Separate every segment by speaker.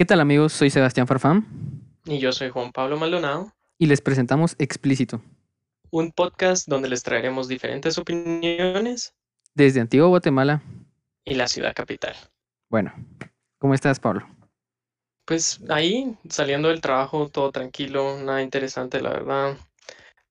Speaker 1: ¿Qué tal amigos? Soy Sebastián Farfán.
Speaker 2: Y yo soy Juan Pablo Maldonado.
Speaker 1: Y les presentamos Explícito.
Speaker 2: Un podcast donde les traeremos diferentes opiniones.
Speaker 1: Desde Antigua Guatemala.
Speaker 2: Y la ciudad capital.
Speaker 1: Bueno, ¿cómo estás Pablo?
Speaker 2: Pues ahí, saliendo del trabajo, todo tranquilo, nada interesante, la verdad.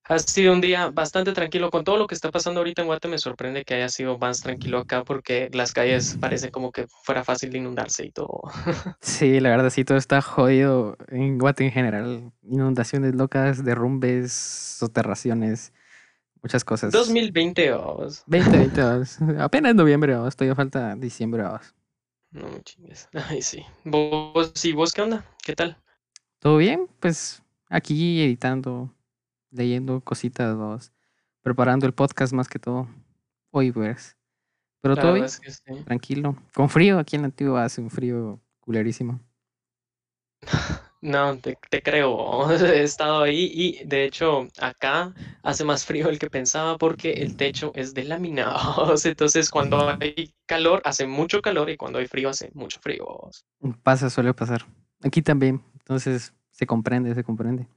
Speaker 2: Ha sido un día bastante tranquilo con todo lo que está pasando ahorita en Guate. Me sorprende que haya sido más tranquilo acá porque las calles parece como que fuera fácil de inundarse y todo.
Speaker 1: Sí, la verdad sí, todo está jodido en Guate en general. Inundaciones locas, derrumbes, soterraciones, muchas cosas.
Speaker 2: 2020 vamos.
Speaker 1: 2020 vamos. Apenas noviembre vamos, todavía falta diciembre vamos.
Speaker 2: No me chingues. Ay, sí. ¿Vos, sí, vos qué onda? ¿Qué tal?
Speaker 1: ¿Todo bien? Pues aquí editando leyendo cositas, preparando el podcast más que todo. Hoy, pues. Pero todo bien, tranquilo. Con frío, aquí en Antigua hace un frío culerísimo.
Speaker 2: No, te, creo. He estado ahí y de hecho acá hace más frío del que pensaba porque el techo es de laminados. Entonces cuando hay calor hace mucho calor y cuando hay frío hace mucho frío.
Speaker 1: Pasa, suele pasar. Aquí también. Entonces se comprende, se comprende.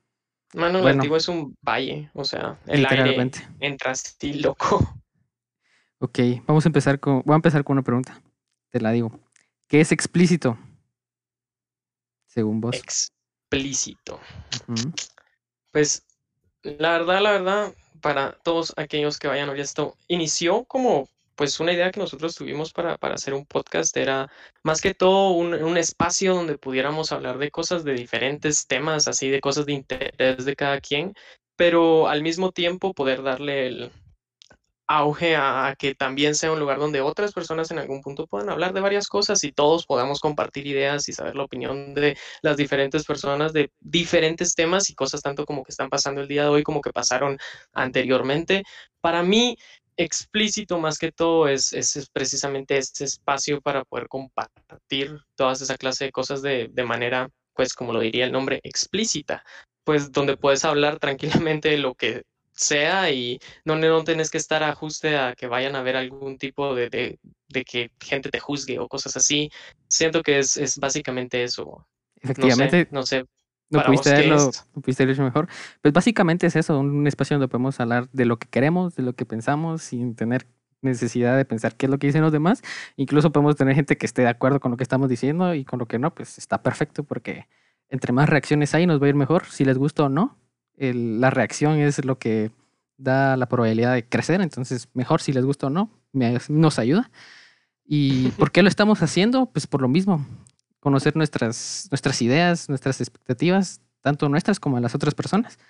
Speaker 2: Mano, el antiguo es un valle, o sea, el aire entra así loco.
Speaker 1: Ok, vamos a empezar con, voy a empezar con una pregunta. Te la digo. ¿Qué es explícito? Según vos.
Speaker 2: Explícito. Pues, la verdad, la verdad, para todos aquellos que vayan a ver esto, inició como pues una idea que nosotros tuvimos para, hacer un podcast era más que todo un, espacio donde pudiéramos hablar de cosas de diferentes temas, así de cosas de interés de cada quien, pero al mismo tiempo poder darle el auge a, que también sea un lugar donde otras personas en algún punto puedan hablar de varias cosas y todos podamos compartir ideas y saber la opinión de las diferentes personas de diferentes temas y cosas tanto como que están pasando el día de hoy como que pasaron anteriormente. Para mí, explícito más que todo es, es, precisamente este espacio para poder compartir todas esa clase de cosas de, de, manera, pues como lo diría el nombre, explícita, pues donde puedes hablar tranquilamente de lo que sea y donde no tienes que estar ajuste a que vayan a ver algún tipo de, de, de que gente te juzgue o cosas así. Siento que es, es básicamente eso.
Speaker 1: Efectivamente.
Speaker 2: No sé, no sé
Speaker 1: no pudiste, haberlo, hecho mejor. Pues básicamente es eso, un espacio donde podemos hablar de lo que queremos, de lo que pensamos, sin tener necesidad de pensar qué es lo que dicen los demás. Incluso podemos tener gente que esté de acuerdo con lo que estamos diciendo y con lo que no, pues está perfecto porque entre más reacciones hay nos va a ir mejor, si les gusta o no. la reacción es lo que da la probabilidad de crecer, entonces mejor si les gusta o no, nos ayuda. ¿Y por qué lo estamos haciendo? Pues por lo mismo, conocer nuestras, nuestras ideas, nuestras expectativas, tanto nuestras como las otras personas.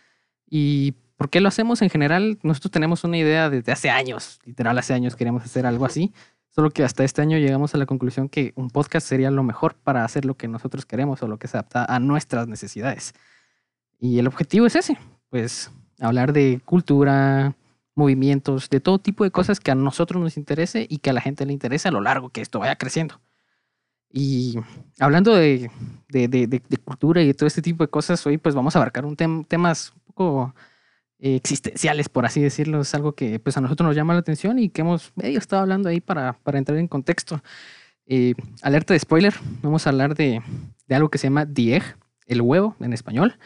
Speaker 1: ¿Y por qué lo hacemos en general? Nosotros tenemos una idea desde hace años, literal hace años queríamos hacer algo así, solo que hasta este año llegamos a la conclusión que un podcast sería lo mejor para hacer lo que nosotros queremos o lo que se adapta a nuestras necesidades. Y el objetivo es ese, pues hablar de cultura, movimientos, de todo tipo de cosas que a nosotros nos interese y que a la gente le interese a lo largo que esto vaya creciendo. Y hablando de, cultura y de todo este tipo de cosas, hoy pues vamos a abarcar un temas un poco eh, existenciales, por así decirlo. Es algo que pues a nosotros nos llama la atención y que hemos medio estado hablando ahí para, entrar en contexto. Eh, alerta de spoiler, vamos a hablar de, algo que se llama Egg, el huevo en español.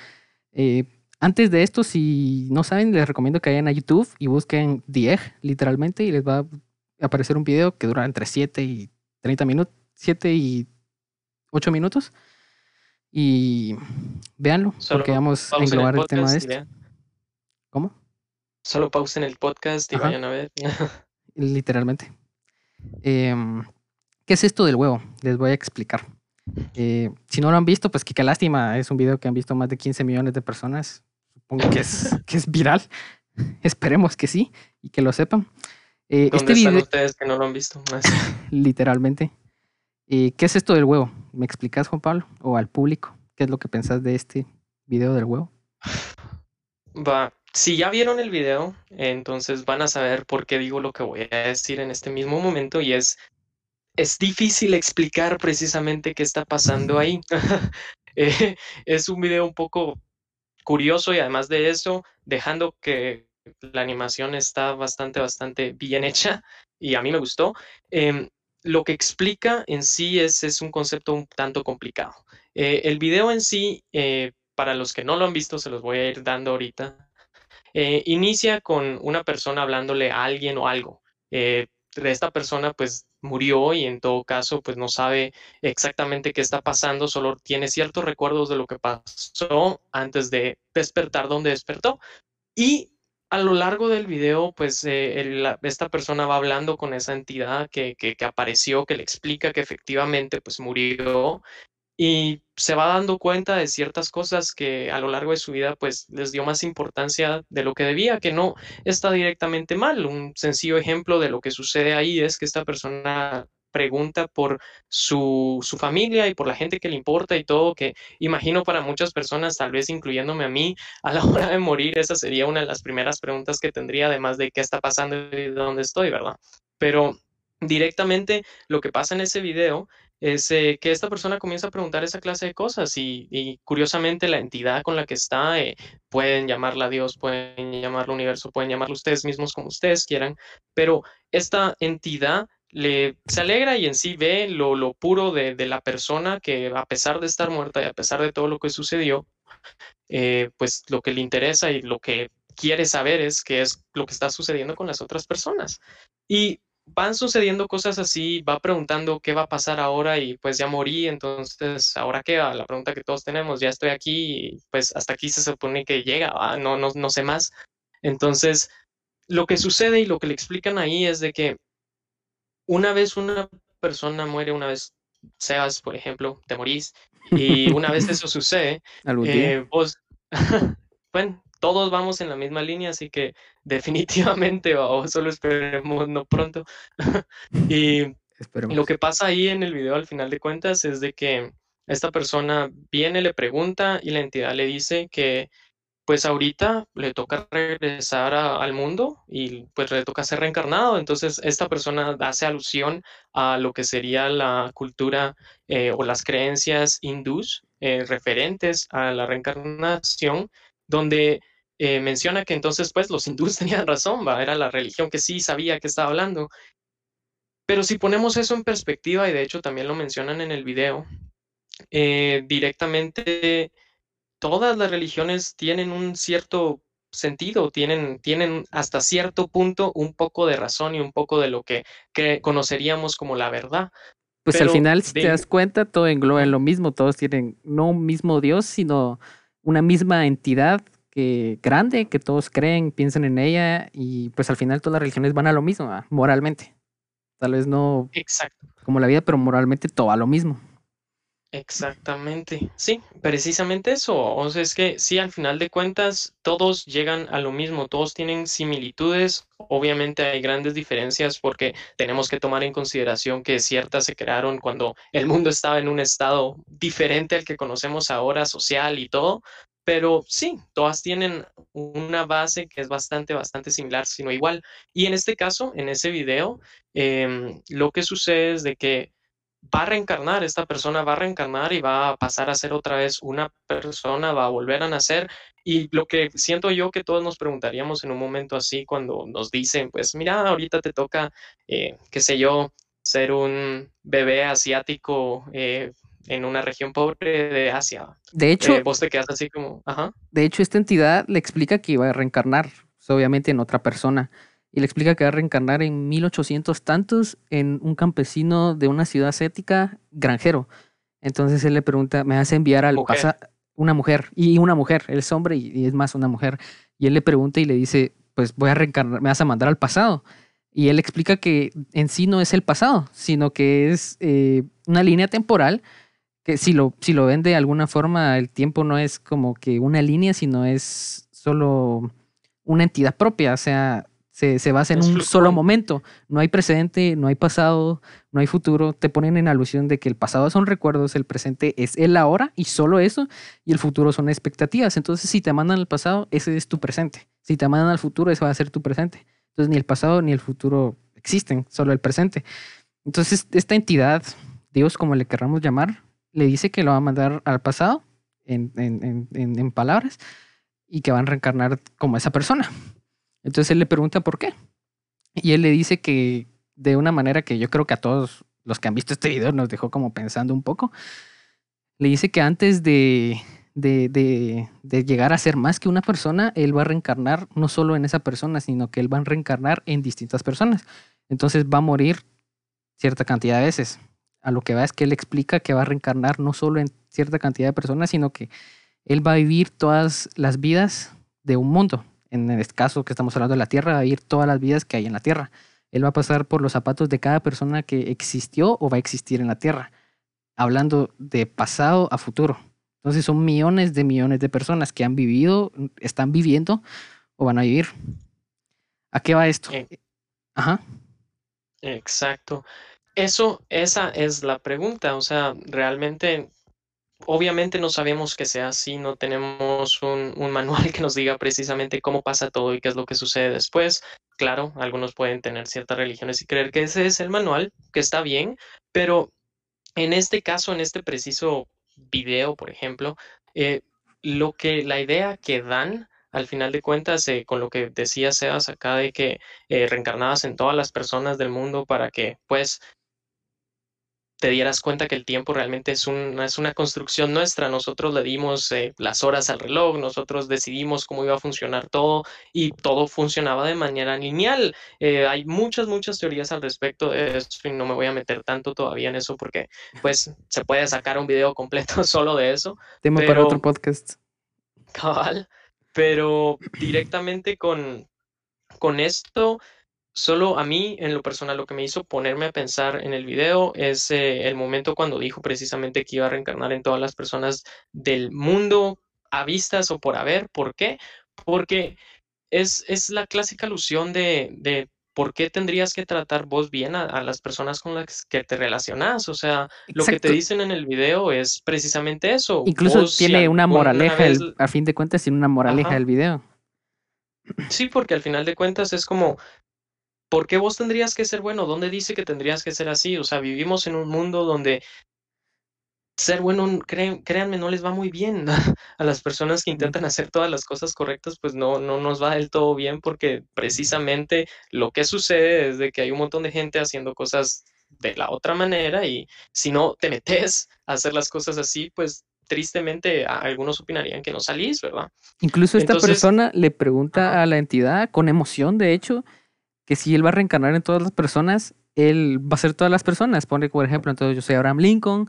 Speaker 1: Eh, antes de esto, si no saben, les recomiendo que vayan a YouTube y busquen Egg, literalmente, y les va a aparecer un video que dura entre 7 y 30 minutos 7 y 8 minutos. Y véanlo, porque vamos a englobar el, tema de esto. ¿Cómo?
Speaker 2: Solo pausen el podcast y vayan a ver.
Speaker 1: Literalmente. Em, ¿Qué es esto del huevo? Les voy a explicar. Eh, si no lo han visto, pues qué lástima. Es un video que han visto más de 15 millones de personas. Supongo que es, que es viral. Esperemos que sí y que lo sepan.
Speaker 2: Eh, ¿Dónde este están ustedes que no lo han visto?
Speaker 1: Literalmente. ¿Y qué es esto del huevo? ¿Me explicas, Juan Pablo? O al público, ¿qué es lo que pensás de este video del huevo?
Speaker 2: Va, si ya vieron el video, entonces van a saber por qué digo lo que voy a decir en este mismo momento y es, es difícil explicar precisamente qué está pasando ahí. Eh, es un video un poco curioso y además de eso, dejando que la animación está bastante, bastante bien hecha y a mí me gustó. Em, lo que explica en sí es, es un concepto un tanto complicado. Eh, el video en sí, eh, para los que no lo han visto, se los voy a ir dando ahorita. Eh, inicia con una persona hablándole a alguien o algo. esta persona pues murió y en todo caso pues no sabe exactamente qué está pasando, solo tiene ciertos recuerdos de lo que pasó antes de despertar donde despertó. Y a lo largo del video, pues eh, esta persona va hablando con esa entidad que, que, apareció, que le explica que efectivamente pues murió y se va dando cuenta de ciertas cosas que a lo largo de su vida pues les dio más importancia de lo que debía, que no está directamente mal. Un sencillo ejemplo de lo que sucede ahí es que esta persona pregunta por su, su, familia y por la gente que le importa y todo, que imagino para muchas personas, tal vez incluyéndome a mí, a la hora de morir, esa sería una de las primeras preguntas que tendría, además de qué está pasando y dónde estoy, ¿verdad? Pero directamente lo que pasa en ese video es eh, que esta persona comienza a preguntar esa clase de cosas y, curiosamente la entidad con la que está, eh, pueden llamarla Dios, pueden llamarlo universo, pueden llamarlo ustedes mismos como ustedes quieran, pero esta entidad le, se alegra y en sí ve lo, lo puro de, de, la persona que a pesar de estar muerta y a pesar de todo lo que sucedió, eh, pues lo que le interesa y lo que quiere saber es qué es lo que está sucediendo con las otras personas. Y van sucediendo cosas así, va preguntando qué va a pasar ahora y pues ya morí, entonces ahora qué va, la pregunta que todos tenemos, ya estoy aquí pues hasta aquí se supone que llega, ah, no, no, no sé más. Entonces, lo que sucede y lo que le explican ahí es de que una vez una persona muere, una vez seas, por ejemplo, te morís, y una vez eso sucede, eh, vos, bueno, todos vamos en la misma línea, así que definitivamente, o solo esperemos no pronto. y lo que pasa ahí en el video al final de cuentas es de que esta persona viene, le pregunta y la entidad le dice que pues ahorita le toca regresar al mundo y pues le toca ser reencarnado. Entonces esta persona hace alusión a lo que sería la cultura eh, o las creencias hindús eh, referentes a la reencarnación, donde eh, menciona que entonces pues los hindús tenían razón, ¿va? era la religión que sí sabía que estaba hablando. Pero si ponemos eso en perspectiva, y de hecho también lo mencionan en el video, directamente todas las religiones tienen un cierto sentido, tienen, tienen hasta cierto punto un poco de razón y un poco de lo que, conoceríamos como la verdad.
Speaker 1: Pues al final, si te das cuenta, todo engloba en lo mismo, todos tienen no un mismo Dios, sino una misma entidad que grande, que todos creen, piensan en ella, y pues al final todas las religiones van a lo mismo, moralmente. Tal vez no
Speaker 2: Exacto.
Speaker 1: como la vida, pero moralmente todo a lo mismo.
Speaker 2: Exactamente, sí, precisamente eso. O sea, es que sí, al final de cuentas, todos llegan a lo mismo, todos tienen similitudes. Obviamente hay grandes diferencias porque tenemos que tomar en consideración que ciertas se crearon cuando el mundo estaba en un estado diferente al que conocemos ahora, social y todo. Pero sí, todas tienen una base que es bastante, bastante similar, sino igual. Y en este caso, en ese video, em, lo que sucede es de que va a reencarnar, esta persona va a reencarnar y va a pasar a ser otra vez una persona, va a volver a nacer. Y lo que siento yo que todos nos preguntaríamos en un momento así cuando nos dicen, pues mira, ahorita te toca, eh, qué sé yo, ser un bebé asiático eh, en una región pobre de Asia.
Speaker 1: De hecho,
Speaker 2: eh, vos te quedas así como, ajá.
Speaker 1: De hecho, esta entidad le explica que iba a reencarnar, obviamente en otra persona y le explica que va a reencarnar en 1800 tantos en un campesino de una ciudad ascética granjero. Entonces él le pregunta, me hace enviar al pasado una mujer y una mujer, él es hombre y, es más una mujer. Y él le pregunta y le dice, pues voy a reencarnar, me vas a mandar al pasado. Y él explica que en sí no es el pasado, sino que es eh, una línea temporal que si lo, si lo ven de alguna forma, el tiempo no es como que una línea, sino es solo una entidad propia. O sea, se, basa en un solo momento. No hay precedente, no hay pasado, no hay futuro. Te ponen en alusión de que el pasado son recuerdos, el presente es el ahora y solo eso, y el futuro son expectativas. Entonces, si te mandan al pasado, ese es tu presente. Si te mandan al futuro, ese va a ser tu presente. Entonces, ni el pasado ni el futuro existen, solo el presente. Entonces, esta entidad, Dios, como le querramos llamar, le dice que lo va a mandar al pasado, en, en, en, en palabras, y que van a reencarnar como esa persona. Entonces él le pregunta por qué. Y él le dice que de una manera que yo creo que a todos los que han visto este video nos dejó como pensando un poco. Le dice que antes de, de, de, llegar a ser más que una persona, él va a reencarnar no solo en esa persona, sino que él va a reencarnar en distintas personas. Entonces va a morir cierta cantidad de veces. A lo que va es que él explica que va a reencarnar no solo en cierta cantidad de personas, sino que él va a vivir todas las vidas de un mundo. En este caso que estamos hablando de la Tierra, va a vivir todas las vidas que hay en la Tierra. Él va a pasar por los zapatos de cada persona que existió o va a existir en la Tierra, hablando de pasado a futuro. Entonces son millones de millones de personas que han vivido, están viviendo o van a vivir. ¿A qué va esto?
Speaker 2: Eh, Ajá. Exacto. Eso, esa es la pregunta. O sea, realmente obviamente no sabemos que sea así, no tenemos un, manual que nos diga precisamente cómo pasa todo y qué es lo que sucede después. Claro, algunos pueden tener ciertas religiones y creer que ese es el manual, que está bien, pero en este caso, en este preciso video, por ejemplo, eh, lo que la idea que dan al final de cuentas, eh, con lo que decía Sebas acá de que eh, reencarnadas en todas las personas del mundo para que pues te dieras cuenta que el tiempo realmente es, es una construcción nuestra. Nosotros le dimos eh, las horas al reloj, nosotros decidimos cómo iba a funcionar todo y todo funcionaba de manera lineal. Eh, hay muchas, muchas teorías al respecto de esto y no me voy a meter tanto todavía en eso porque pues se puede sacar un video completo solo de eso.
Speaker 1: Tema para otro podcast.
Speaker 2: Cabal, pero directamente con, con esto Solo a mí, en lo personal, lo que me hizo ponerme a pensar en el video es eh, el momento cuando dijo precisamente que iba a reencarnar en todas las personas del mundo a vistas o por haber. ¿Por qué? Porque es, es la clásica alusión de, de por qué tendrías que tratar vos bien a, las personas con las que te relacionas. O sea, lo que te dicen en el video es precisamente eso.
Speaker 1: Incluso tiene una moraleja, a fin de cuentas tiene una moraleja el video.
Speaker 2: Sí, porque al final de cuentas es como ¿por qué vos tendrías que ser bueno? ¿Dónde dice que tendrías que ser así? O sea, vivimos en un mundo donde ser bueno, créanme, no les va muy bien a las personas que intentan hacer todas las cosas correctas, pues no, no nos va del todo bien porque precisamente lo que sucede es de que hay un montón de gente haciendo cosas de la otra manera y si no te metes a hacer las cosas así, pues tristemente algunos opinarían que no salís, ¿verdad?
Speaker 1: Incluso esta persona le pregunta a la entidad con emoción, de hecho, que si él va a reencarnar en todas las personas, él va a ser todas las personas. Pone, por ejemplo, entonces yo soy Abraham Lincoln,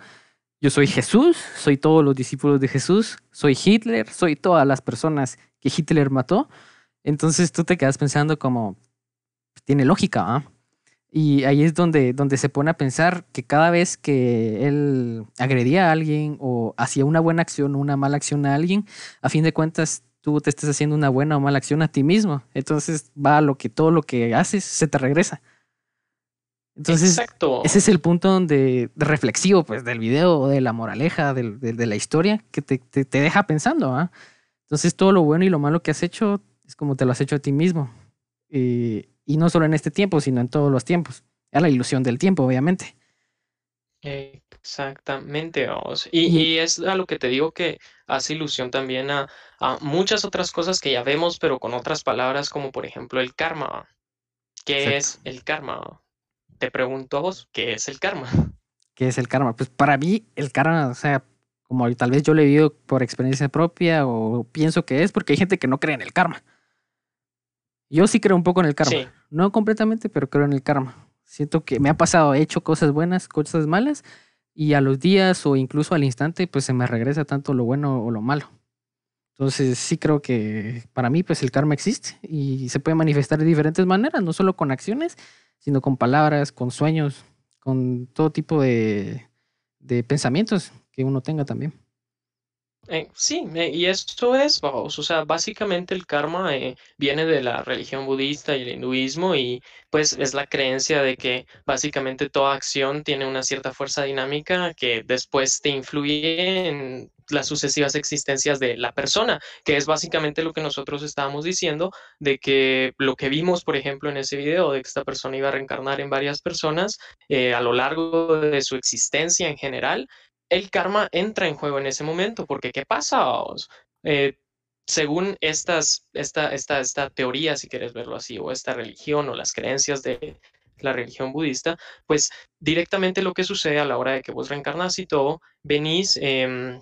Speaker 1: yo soy Jesús, soy todos los discípulos de Jesús, soy Hitler, soy todas las personas que Hitler mató. Entonces tú te quedas pensando como, tiene lógica, ¿ah? Y ahí es donde, donde se pone a pensar que cada vez que él agredía a alguien o hacía una buena acción o una mala acción a alguien, a fin de cuentas tú te estés haciendo una buena o mala acción a ti mismo. Entonces va a lo que todo lo que haces se te regresa. Entonces, ese es el punto donde, reflexivo pues, del video, de la moraleja, de, la historia, que te, deja pensando. ¿ah? Entonces, todo lo bueno y lo malo que has hecho es como te lo has hecho a ti mismo. y no solo en este tiempo, sino en todos los tiempos. Es la ilusión del tiempo, obviamente.
Speaker 2: Exactamente, Y, es a lo que te digo que hace ilusión también a, muchas otras cosas que ya vemos, pero con otras palabras, como por ejemplo el karma. ¿Qué es el karma? Te pregunto a vos, ¿qué es el karma?
Speaker 1: ¿Qué es el karma? Pues para mí, el karma, o sea, como tal vez yo le vivo por experiencia propia o pienso que es, porque hay gente que no cree en el karma. Yo sí creo un poco en el karma. No completamente, pero creo en el karma. Siento que me ha pasado, he hecho cosas buenas, cosas malas, y a los días o incluso al instante, pues se me regresa tanto lo bueno o lo malo. Entonces sí creo que para mí, pues el karma existe y se puede manifestar de diferentes maneras, no solo con acciones, sino con palabras, con sueños, con todo tipo de, de pensamientos que uno tenga también.
Speaker 2: Eh, sí, eh, y esto es, o sea, básicamente el karma eh, viene de la religión budista y el hinduismo y pues es la creencia de que básicamente toda acción tiene una cierta fuerza dinámica que después te influye en las sucesivas existencias de la persona, que es básicamente lo que nosotros estábamos diciendo, de que lo que vimos, por ejemplo, en ese video, de que esta persona iba a reencarnar en varias personas a lo largo de su existencia en general, el karma entra en juego en ese momento, porque ¿qué pasa? Eh, según estas, esta, esta, esta teoría, si quieres verlo así, o esta religión o las creencias de, la religión budista, pues directamente lo que sucede a la hora de que vos reencarnas y todo, venís, em,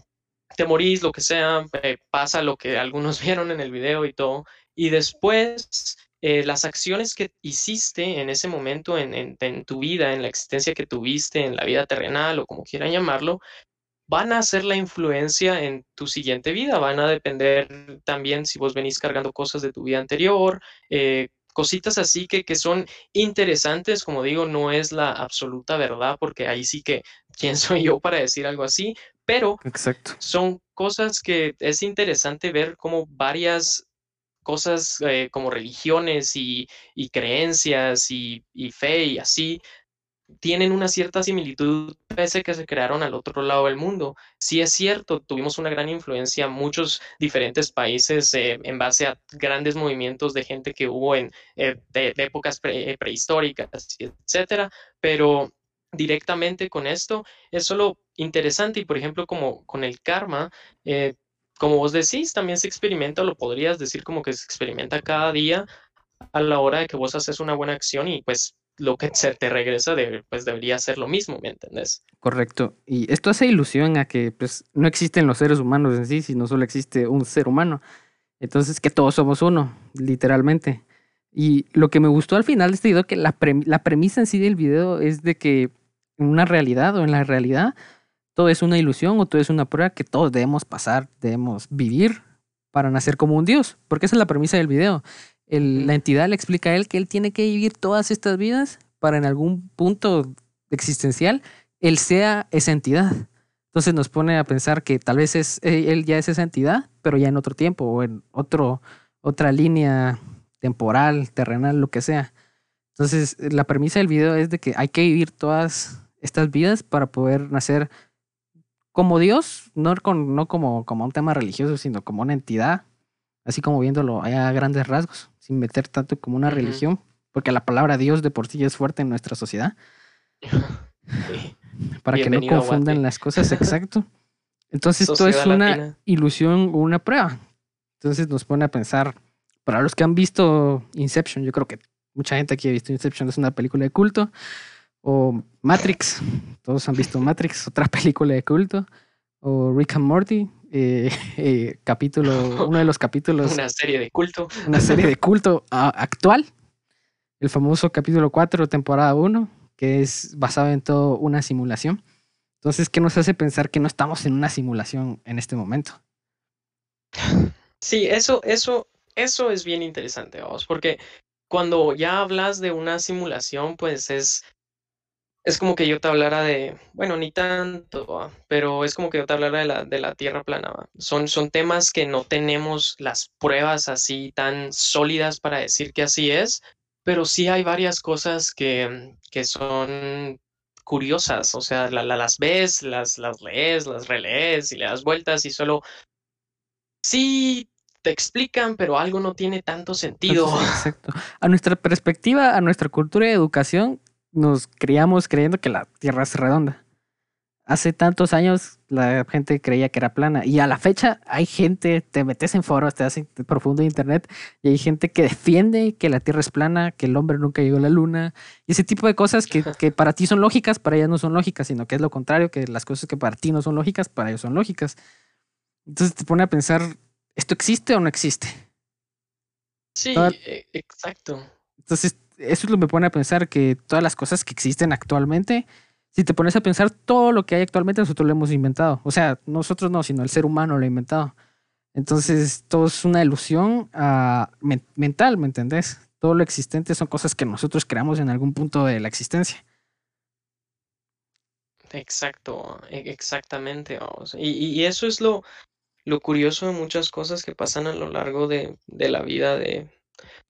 Speaker 2: te morís, lo que sea, eh, pasa lo que algunos vieron en el video y todo, y después eh, las acciones que hiciste en ese momento en, en, tu vida, en la existencia que tuviste, en la vida terrenal o como quieran llamarlo, van a ser la influencia en tu siguiente vida, van a depender también si vos venís cargando cosas de tu vida anterior, eh, cositas así que, que son interesantes, como digo, no es la absoluta verdad, porque ahí sí que, ¿quién soy yo para decir algo así? Pero
Speaker 1: Exacto.
Speaker 2: son cosas que es interesante ver cómo varias cosas eh, como religiones y, creencias y, fe y así tienen una cierta similitud pese a que se crearon al otro lado del mundo. Sí es cierto, tuvimos una gran influencia en muchos diferentes países eh, en base a grandes movimientos de gente que hubo en eh, épocas prehistóricas, etcétera, pero directamente con esto es solo interesante y por ejemplo como con el karma, eh, como vos decís, también se experimenta, lo podrías decir como que se experimenta cada día a la hora de que vos haces una buena acción y pues lo que se te regresa pues debería ser lo mismo, ¿me entendés?
Speaker 1: Correcto. Y esto hace ilusión a que pues no existen los seres humanos en sí, sino solo existe un ser humano. Entonces que todos somos uno, literalmente. Y lo que me gustó al final de este video, que la premisa en sí del video es de que en una realidad o en la realidad todo es una ilusión o todo es una prueba que todos debemos pasar, debemos vivir para nacer como un Dios, porque esa es la premisa del video la entidad le explica a él que él tiene que vivir todas estas vidas para en algún punto existencial él sea esa entidad. Entonces nos pone a pensar que tal vez es, eh, él ya es esa entidad, pero ya en otro tiempo o en otro, otra línea temporal, terrenal, lo que sea. Entonces la premisa del video es de que hay que vivir todas estas vidas para poder nacer como Dios, no, con, no como, como un tema religioso, sino como una entidad, así como viéndolo a grandes rasgos sin meter tanto como una religión, porque la palabra Dios de por sí es fuerte en nuestra sociedad. Para que no confundan las cosas, exacto. Entonces, esto es una ilusión o una prueba. Entonces nos pone a pensar, para los que han visto Inception, yo creo que mucha gente aquí ha visto Inception, es una película de culto, o Matrix, todos han visto Matrix, otra película de culto, o Rick and Morty, eh, eh, capítulo, uno de los capítulos.
Speaker 2: Una serie de culto.
Speaker 1: Una serie de culto actual. El famoso capítulo 4, temporada 1, que es basado en todo una simulación. Entonces, ¿qué nos hace pensar que no estamos en una simulación en este momento?
Speaker 2: Sí, eso, eso, eso es bien interesante, vamos, porque cuando ya hablas de una simulación, pues es es como que yo te hablara de, bueno, ni tanto, pero es como que yo te hablara de la, de la Tierra plana. Son, son temas que no tenemos las pruebas así tan sólidas para decir que así es, pero sí hay varias cosas que, que son curiosas, o sea, las ves, las, las lees, las relees y le das vueltas y solo sí te explican, pero algo no tiene tanto sentido.
Speaker 1: Exacto. A nuestra perspectiva, a nuestra cultura de educación, nos criamos creyendo que la Tierra es redonda. Hace tantos años la gente creía que era plana y a la fecha hay gente, te metes en foros, te haces profundo en internet y hay gente que defiende que la Tierra es plana, que el hombre nunca llegó a la luna y ese tipo de cosas que, que para ti son lógicas, para ellas no son lógicas, sino que es lo contrario, que las cosas que para ti no son lógicas, para ellos son lógicas. Entonces te pone a pensar, ¿esto existe o no existe?
Speaker 2: Sí, e, exacto.
Speaker 1: Entonces eso lo me pone a pensar que todas las cosas que existen actualmente, si te pones a pensar todo lo que hay actualmente, nosotros lo hemos inventado. O sea, nosotros no, sino el ser humano lo ha inventado. Entonces, todo es una ilusión uh, mental, ¿me entendés? Todo lo existente son cosas que nosotros creamos en algún punto de la existencia.
Speaker 2: Exacto, e-, exactamente. Y, eso es lo, lo curioso de muchas cosas que pasan a lo largo de, de la vida de,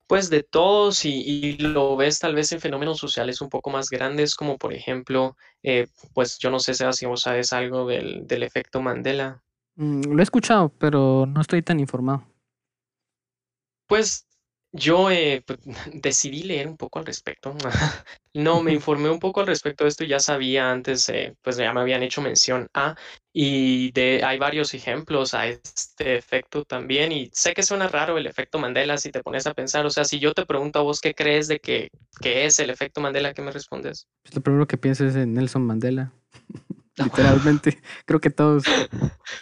Speaker 2: pues de todos y, lo ves tal vez en fenómenos sociales un poco más grandes, como por ejemplo, eh, pues yo no sé si vos sabes algo del, del efecto Mandela.
Speaker 1: Mm, lo he escuchado, pero no estoy tan informado.
Speaker 2: Pues yo eh, pues, decidí leer un poco al respecto. no, me informé un poco al respecto de esto, ya sabía antes, eh, pues ya me habían hecho mención a, y de, hay varios ejemplos a este efecto también, y sé que suena raro el efecto Mandela si te pones a pensar, o sea, si yo te pregunto a vos qué crees de que, es el efecto Mandela, ¿qué me respondes?
Speaker 1: Pues lo primero que pienso es en Nelson Mandela. Literalmente, creo que todos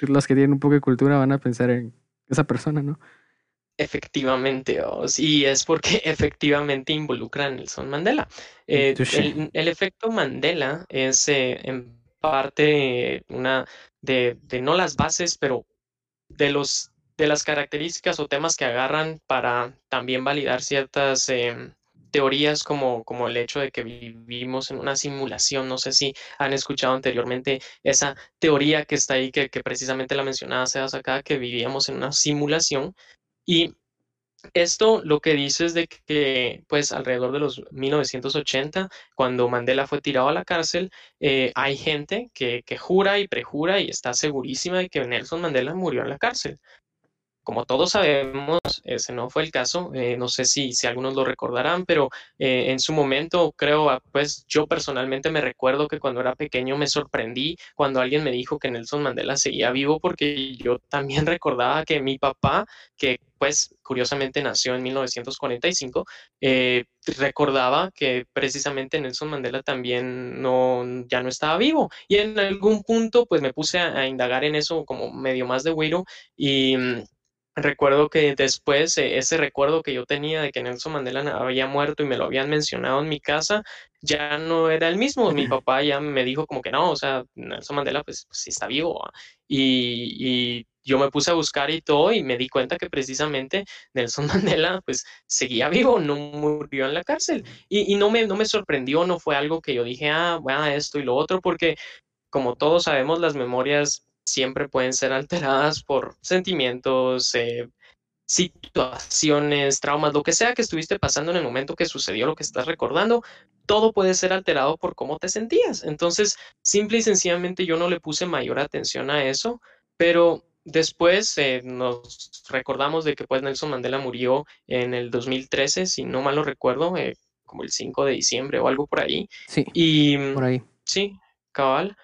Speaker 1: los que tienen un poco de cultura van a pensar en esa persona, ¿no?
Speaker 2: Efectivamente, y es porque efectivamente involucra a Nelson Mandela. Eh, el, efecto Mandela es eh, en parte una de, no las bases, pero de los de las características o temas que agarran para también validar ciertas em, teorías como, como el hecho de que vivimos en una simulación. No sé si han escuchado anteriormente esa teoría que está ahí, que, que precisamente la mencionaba Sebas acá, que vivíamos en una simulación y esto lo que dice es de que, pues, alrededor de los 1980, cuando Mandela fue tirado a la cárcel, eh, hay gente que, que, jura y prejura y está segurísima de que Nelson Mandela murió en la cárcel. Como todos sabemos, ese no fue el caso. Eh, no sé si, si algunos lo recordarán, pero eh, en su momento creo, ah, pues yo personalmente me recuerdo que cuando era pequeño me sorprendí cuando alguien me dijo que Nelson Mandela seguía vivo porque yo también recordaba que mi papá, que pues curiosamente nació en 1945, eh, recordaba que precisamente Nelson Mandela también no, ya no estaba vivo. Y en algún punto pues me puse a, a indagar en eso como medio más de güiro y mm, Recuerdo que después eh, ese recuerdo que yo tenía de que Nelson Mandela había muerto y me lo habían mencionado en mi casa, ya no era el mismo. Mi papá ya me dijo como que no, o sea, Nelson Mandela pues, pues sí está vivo. Y, y, yo me puse a buscar y todo y me di cuenta que precisamente Nelson Mandela pues seguía vivo, no murió en la cárcel. Y, y no, me, no me sorprendió, no fue algo que yo dije, ah, bueno, esto y lo otro, porque como todos sabemos, las memorias siempre pueden ser alteradas por sentimientos, eh, situaciones, traumas, lo que sea que estuviste pasando en el momento que sucedió lo que estás recordando, todo puede ser alterado por cómo te sentías. Entonces, simple y sencillamente yo no le puse mayor atención a eso, pero después eh, nos recordamos de que pues Nelson Mandela murió en el 2013, si no mal lo recuerdo, eh, como el 5 de diciembre o algo por ahí.
Speaker 1: Sí.
Speaker 2: Y
Speaker 1: por ahí.
Speaker 2: Sí, cabal.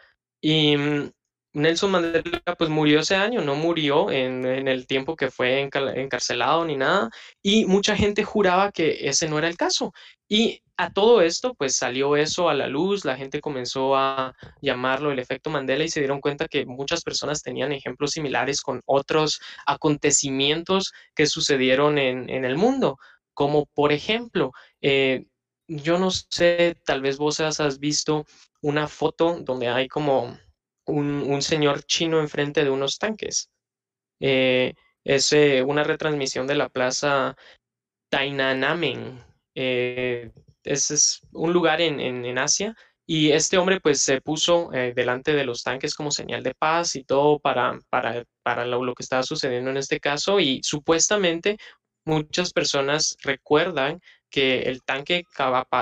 Speaker 2: Y mm, Nelson Mandela pues murió ese año, no murió en, el tiempo que fue encarcelado ni nada, y mucha gente juraba que ese no era el caso. Y a todo esto pues salió eso a la luz, la gente comenzó a llamarlo el efecto Mandela y se dieron cuenta que muchas personas tenían ejemplos similares con otros acontecimientos que sucedieron en, el mundo, como por ejemplo, eh, yo no sé, tal vez vos has visto una foto donde hay como un, señor chino enfrente de unos tanques. Eh, es eh, una retransmisión de la plaza Tainanamen. Eh, es un lugar en, Asia. Y este hombre pues se puso delante de los tanques como señal de paz y todo para, para, para lo, que estaba sucediendo en este caso. Y supuestamente muchas personas recuerdan que el tanque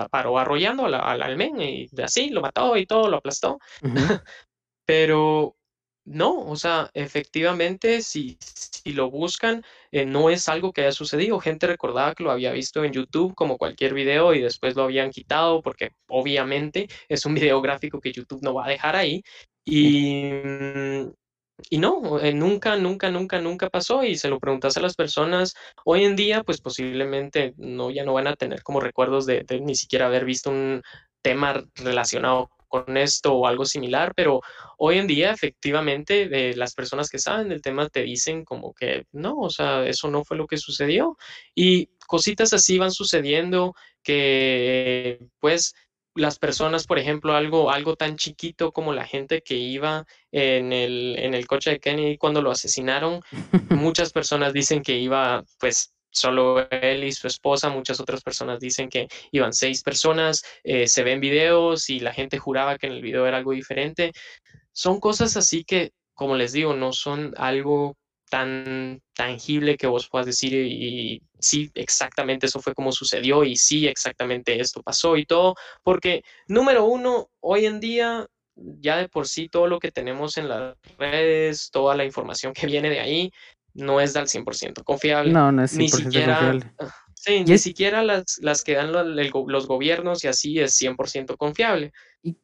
Speaker 2: paró arrollando al, al almen y así lo mató y todo, lo aplastó. Pero no, o sea, efectivamente, si, si lo buscan, eh, no es algo que haya sucedido. Gente recordaba que lo había visto en YouTube como cualquier video y después lo habían quitado porque obviamente es un video gráfico que YouTube no va a dejar ahí. Y, mm, y no, eh, nunca, nunca, nunca, nunca pasó. Y se lo preguntas a las personas hoy en día, pues posiblemente no, ya no van a tener como recuerdos de, de ni siquiera haber visto un tema relacionado con esto o algo similar, pero hoy en día efectivamente eh, las personas que saben del tema te dicen como que no, o sea, eso no fue lo que sucedió. Y cositas así van sucediendo que pues las personas, por ejemplo, algo, algo tan chiquito como la gente que iba en el, en el coche de Kennedy cuando lo asesinaron, muchas personas dicen que iba pues solo él y su esposa, muchas otras personas dicen que iban seis personas, eh, se ven videos y la gente juraba que en el video era algo diferente. Son cosas así que, como les digo, no son algo tan tangible que vos puedas decir y, sí, exactamente eso fue como sucedió y sí, exactamente esto pasó y todo, porque número uno, hoy en día ya de por sí todo lo que tenemos en las redes, toda la información que viene de ahí, no es del 100% confiable.
Speaker 1: No, no es 100%
Speaker 2: ni siquiera,
Speaker 1: confiable.
Speaker 2: Sí, ni siquiera las, las que dan los, gobiernos y así es 100% confiable.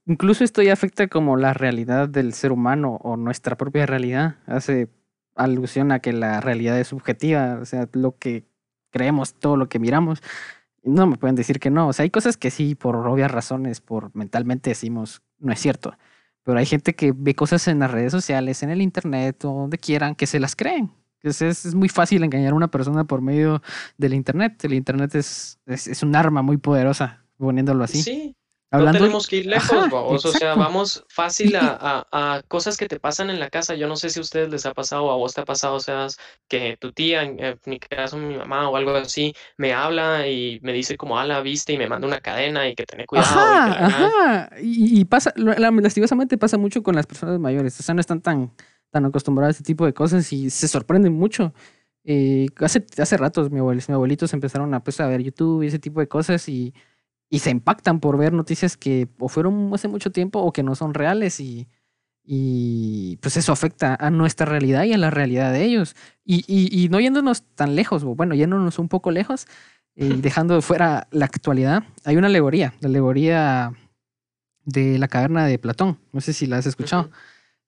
Speaker 1: Incluso esto ya afecta como la realidad del ser humano o nuestra propia realidad. Hace alusión a que la realidad es subjetiva, o sea, lo que creemos, todo lo que miramos. No me pueden decir que no. O sea, hay cosas que sí, por obvias razones, por mentalmente decimos, no es cierto. Pero hay gente que ve cosas en las redes sociales, en el internet o donde quieran, que se las creen. Es, es, muy fácil engañar a una persona por medio del Internet. El Internet es, es, un arma muy poderosa, poniéndolo así.
Speaker 2: Sí, no tenemos que ir lejos, o sea, vamos fácil a, a, cosas que te pasan en la casa. Yo no sé si a ustedes les ha pasado o a vos te ha pasado, o sea, que tu tía, en, mi caso mi mamá o algo así, me habla y me dice como, ah, la viste y me manda una cadena y que tener cuidado.
Speaker 1: Ajá, ajá. Y, y, pasa, lastimosamente pasa mucho con las personas mayores, o sea, no están tan tan acostumbrado a este tipo de cosas y se sorprenden mucho. Eh, hace, hace ratos mi abuelitos, mi abuelitos empezaron a, pues, a ver YouTube y ese tipo de cosas y, y, se impactan por ver noticias que o fueron hace mucho tiempo o que no son reales y, y pues eso afecta a nuestra realidad y a la realidad de ellos. Y, y, no yéndonos tan lejos, o bueno, yéndonos un poco lejos y eh, dejando de fuera la actualidad, hay una alegoría, la alegoría de la caverna de Platón. No sé si la has escuchado.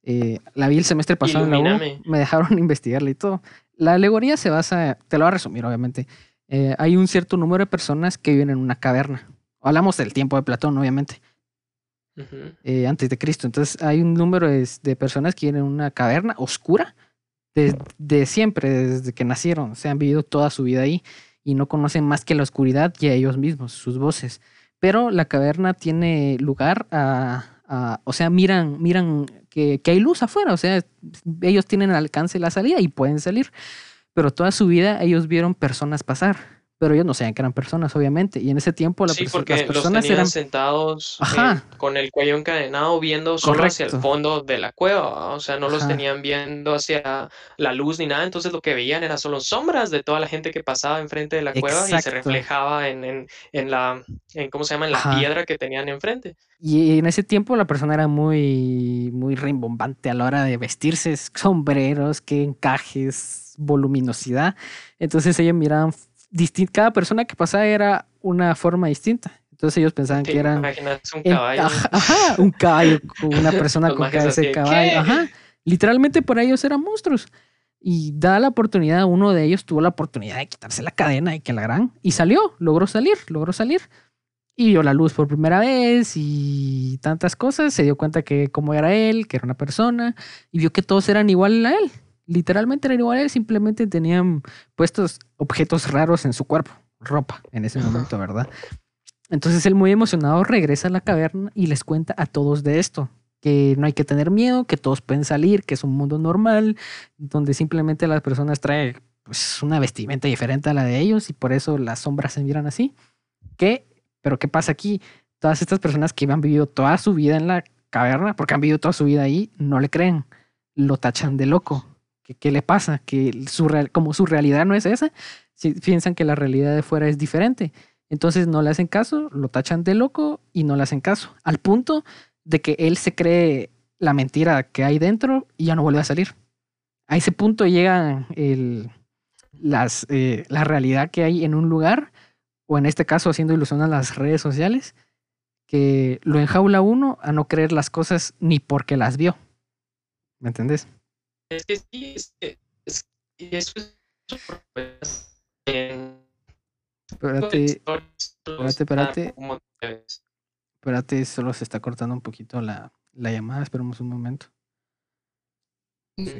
Speaker 1: Eh, la vi el semestre pasado en la U, me dejaron investigarla y todo. La alegoría se basa, te lo voy a resumir obviamente, eh, hay un cierto número de personas que viven en una caverna. Hablamos del tiempo de Platón, obviamente, eh, antes de Cristo. Entonces hay un número de, personas que viven en una caverna oscura desde siempre, desde que nacieron, se han vivido toda su vida ahí y no conocen más que la oscuridad y a ellos mismos, sus voces. Pero la caverna tiene lugar a, o sea, miran, miran que, hay luz afuera, o sea, ellos tienen al alcance la salida y pueden salir, pero toda su vida ellos vieron personas pasar pero ellos no sabían que eran personas, obviamente. Y en ese tiempo la
Speaker 2: sí, porque las personas los eran sentados eh, con el cuello encadenado viendo solo hacia el fondo de la cueva, o sea, no los tenían viendo hacia la luz ni nada, entonces lo que veían eran solo sombras de toda la gente que pasaba enfrente de la cueva y se reflejaba en, en, en la, en, ¿cómo se llama? En la piedra que tenían enfrente.
Speaker 1: Y en ese tiempo la persona era muy, muy rimbombante a la hora de vestirse, sombreros, que encajes, voluminosidad. Entonces ellos miraban cada persona que pasaba era una forma distinta. Entonces ellos pensaban que eran.
Speaker 2: un caballo.
Speaker 1: ajá, un caballo, una persona con cabeza de caballo. Ajá. Literalmente para ellos eran monstruos. Y da la oportunidad, uno de ellos tuvo la oportunidad de quitarse la cadena y que la gran. Y salió, logró salir, logró salir. Y vio la luz por primera vez y tantas cosas. Se dio cuenta que cómo era él, que era una persona. Y vio que todos eran igual a él literalmente eran iguales, simplemente tenían puestos objetos raros en su cuerpo, ropa en ese momento, ¿verdad? Entonces él muy emocionado regresa a la caverna y les cuenta a todos de esto, que no hay que tener miedo, que todos pueden salir, que es un mundo normal, donde simplemente las personas traen pues, una vestimenta diferente a la de ellos y por eso las sombras se miran así. ¿Qué? Pero ¿qué pasa aquí? Todas estas personas que han vivido toda su vida en la caverna, porque han vivido toda su vida ahí, no le creen, lo tachan de loco ¿Qué, le pasa? Que su, como su realidad no es esa, si piensan que la realidad de fuera es diferente. Entonces no le hacen caso, lo tachan de loco y no le hacen caso. Al punto de que él se cree la mentira que hay dentro y ya no vuelve a salir. A ese punto llega el, las, eh, la realidad que hay en un lugar, o en este caso haciendo ilusión a las redes sociales, que lo enjaula uno a no creer las cosas ni porque las vio. ¿Me entendés?
Speaker 2: Es que sí, es que, es, eso es
Speaker 1: Espérate, espérate, espérate. Espérate, solo se está cortando un poquito la, la llamada. Esperemos un momento.
Speaker 2: En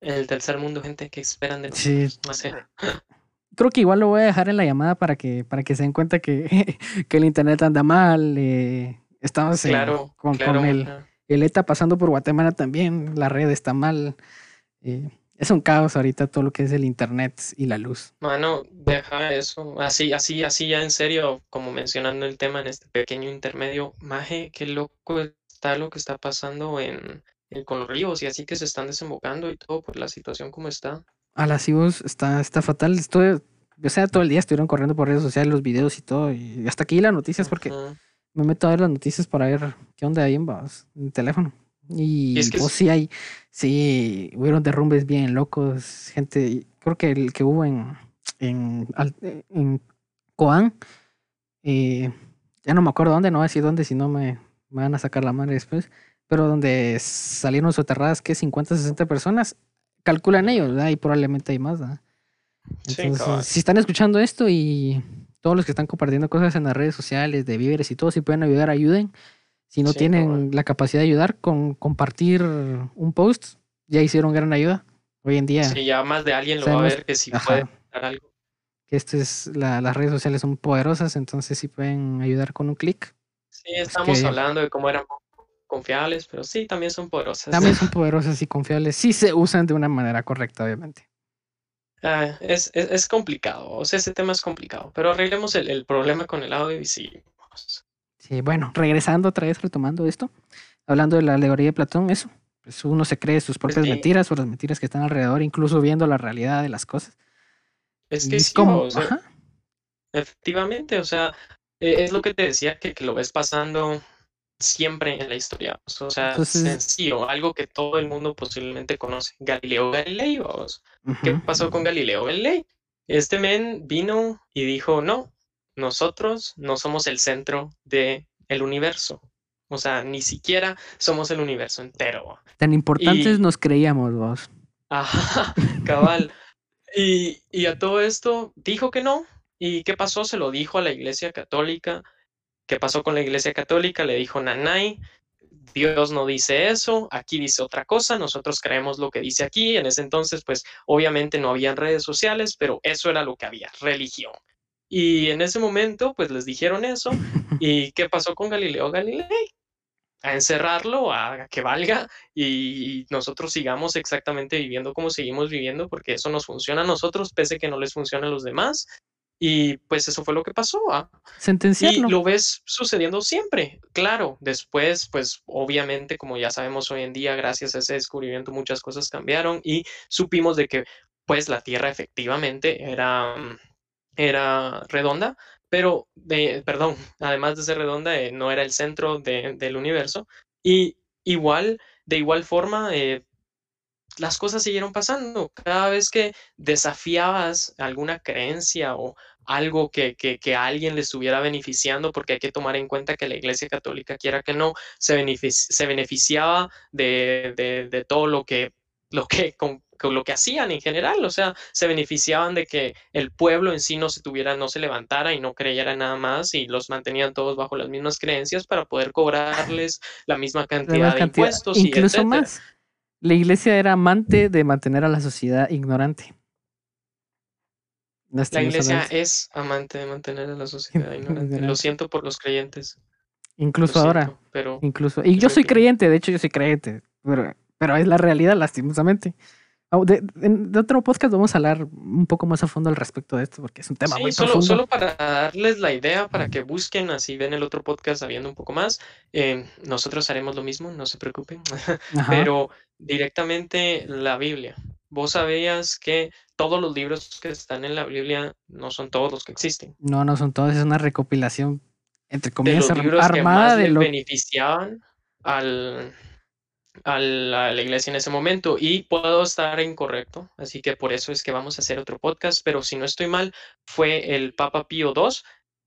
Speaker 2: el tercer mundo, gente que esperan de
Speaker 1: sí. no sé. Creo que igual lo voy a dejar en la llamada para que, para que se den cuenta que, que el internet anda mal. Eh, estamos
Speaker 2: claro,
Speaker 1: con,
Speaker 2: claro,
Speaker 1: con el, el ETA pasando por Guatemala también, la red está mal. Eh, es un caos ahorita todo lo que es el internet y la luz.
Speaker 2: Mano, deja eso. Así, así, así ya en serio, como mencionando el tema en este pequeño intermedio, Maje, qué loco está lo que está pasando en, con los ríos y así que se están desembocando y todo por la situación como está.
Speaker 1: A las IVOS está, está fatal. Estoy, o sea, todo el día estuvieron corriendo por redes sociales los videos y todo. Y hasta aquí las noticias porque me meto a ver las noticias para ver qué onda hay en, en el teléfono. Y, pues sí hay, sí, hubieron derrumbes bien locos, gente, creo que el que hubo en, en, en Coan, eh, ya no me acuerdo dónde, no voy a decir dónde, si no me, van a sacar la madre después, pero donde salieron soterradas que 50, 60 personas, calculan ellos, ¿verdad? Y probablemente hay más, ¿verdad? Entonces, si están escuchando esto y todos los que están compartiendo cosas en las redes sociales de víveres y todo, si pueden ayudar, ayuden. Si no tienen la capacidad de ayudar con compartir un post, ya hicieron gran ayuda. Hoy en día.
Speaker 2: Sí, ya más de alguien lo va a ver que si puede dar algo.
Speaker 1: Que este es las redes sociales son poderosas, entonces si pueden ayudar con un clic.
Speaker 2: Sí, estamos hablando de cómo eran confiables, pero sí, también son poderosas.
Speaker 1: También son poderosas y confiables. Sí se usan de una manera correcta, obviamente.
Speaker 2: Ah, es, es, complicado, o sea, ese tema es complicado, pero arreglemos el, el problema con el audio y sí.
Speaker 1: Sí, bueno, regresando otra vez, retomando esto, hablando de la alegoría de Platón, eso, pues uno se cree sus propias mentiras o las mentiras que están alrededor, incluso viendo la realidad de las cosas.
Speaker 2: Es que sí, como, efectivamente, o sea, e, es lo que te decía, que, que lo ves pasando siempre en la historia. O sea, sencillo, algo que todo el mundo posiblemente conoce. Galileo Galilei, ¿Qué pasó con Galileo Galilei? Este men vino y dijo, no, nosotros no somos el centro del el universo. O sea, ni siquiera somos el universo entero.
Speaker 1: Tan importantes nos creíamos, vos.
Speaker 2: Ajá, cabal. y, y a todo esto dijo que no. ¿Y qué pasó? Se lo dijo a la Iglesia Católica ¿Qué pasó con la Iglesia Católica? Le dijo Nanay, Dios no dice eso, aquí dice otra cosa, nosotros creemos lo que dice aquí. En ese entonces, pues obviamente no habían redes sociales, pero eso era lo que había, religión. Y en ese momento, pues les dijeron eso. ¿Y qué pasó con Galileo Galilei? A encerrarlo, a que valga y nosotros sigamos exactamente viviendo como seguimos viviendo, porque eso nos funciona a nosotros, pese a que no les funciona a los demás. Y pues eso fue lo que pasó. ¿ah? Y lo ves sucediendo siempre. Claro, después, pues obviamente, como ya sabemos hoy en día, gracias a ese descubrimiento, muchas cosas cambiaron y supimos de que pues la Tierra efectivamente era, mm, era redonda, pero, de, perdón, además de ser redonda, eh, no era el centro del universo. Y igual, de igual forma, eh, las cosas siguieron pasando. Cada vez que desafiabas alguna creencia o algo que, que, a alguien le estuviera beneficiando, porque hay que tomar en cuenta que la Iglesia Católica, quiera que no, se, se beneficiaba de, de, todo lo que, lo que, con, lo que hacían en general, o sea, se beneficiaban de que el pueblo en sí no se tuviera, no se levantara y no creyera nada más y los mantenían todos bajo las mismas creencias para poder cobrarles la misma cantidad de impuestos.
Speaker 1: Incluso más. La iglesia era amante de mantener a la sociedad ignorante.
Speaker 2: La iglesia es amante de mantener a la sociedad ignorante. Lo siento por los creyentes.
Speaker 1: Incluso ahora. pero incluso. Y yo soy creyente, de hecho yo soy creyente, pero, pero es la realidad, lastimosamente. De, otro podcast vamos a hablar un poco más a fondo al respecto de esto, porque es un tema muy
Speaker 2: solo,
Speaker 1: profundo.
Speaker 2: Solo para darles la idea, para que busquen, así ven el otro podcast sabiendo un poco más. Eh, nosotros haremos lo mismo, no se preocupen. Pero directamente la Biblia. Vos sabías que todos los libros que están en la Biblia no son todos los que existen.
Speaker 1: No, no son todos, es una recopilación, entre comillas,
Speaker 2: de los libros armada que más de lo... beneficiaban al, a la, iglesia en ese momento y puedo estar incorrecto, así que por eso es que vamos a hacer otro podcast, pero si no estoy mal, fue el Papa Pío II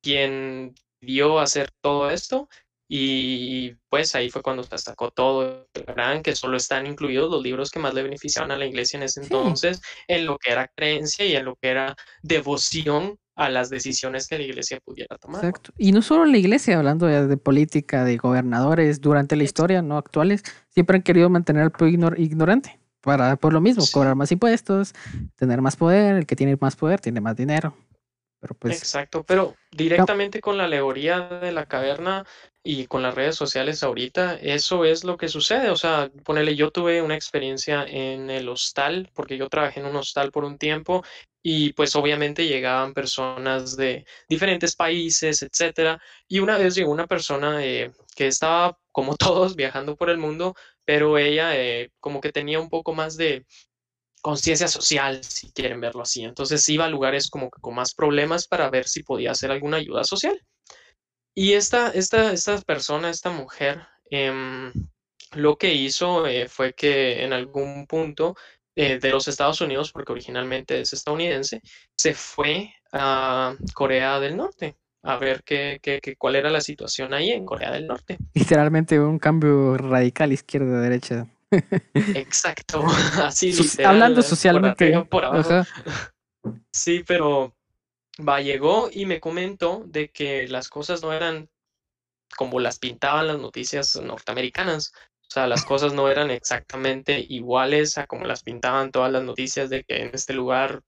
Speaker 2: quien dio hacer todo esto y pues ahí fue cuando destacó todo el gran, que solo están incluidos los libros que más le beneficiaban a la iglesia en ese entonces, en lo que era creencia y en lo que era devoción a las decisiones que la iglesia pudiera tomar.
Speaker 1: Exacto. Y no solo la iglesia, hablando de, política, de gobernadores durante la historia, no actuales, siempre han querido mantener al pueblo ignorante. Para, por lo mismo, cobrar más impuestos, tener más poder, el que tiene más poder tiene más dinero. Pues
Speaker 2: Exacto, pero directamente con la alegoría de la caverna y con las redes sociales ahorita, eso es lo que sucede. O sea, ponele, yo tuve una experiencia en el hostal, porque yo trabajé en un hostal por un tiempo y pues obviamente llegaban personas de diferentes países, etcétera. Y una vez llegó una persona eh, que estaba, como todos, viajando por el mundo, pero ella eh, como que tenía un poco más de conciencia social, si quieren verlo así. Entonces iba a lugares como que con más problemas para ver si podía hacer alguna ayuda social. Y esta, esta, esta persona, esta mujer, em, lo que hizo eh, fue que en algún punto eh, de los Estados Unidos, porque originalmente es estadounidense, se fue a Corea del Norte a ver qué, qué, cuál era la situación ahí en Corea del Norte.
Speaker 1: Literalmente un cambio radical izquierda-derecha.
Speaker 2: Exacto, así
Speaker 1: Hablando socialmente.
Speaker 2: Sí, pero va, llegó y me comentó de que las cosas no eran como las pintaban las noticias norteamericanas. O sea, las cosas no eran exactamente iguales a como las pintaban todas las noticias de que en este lugar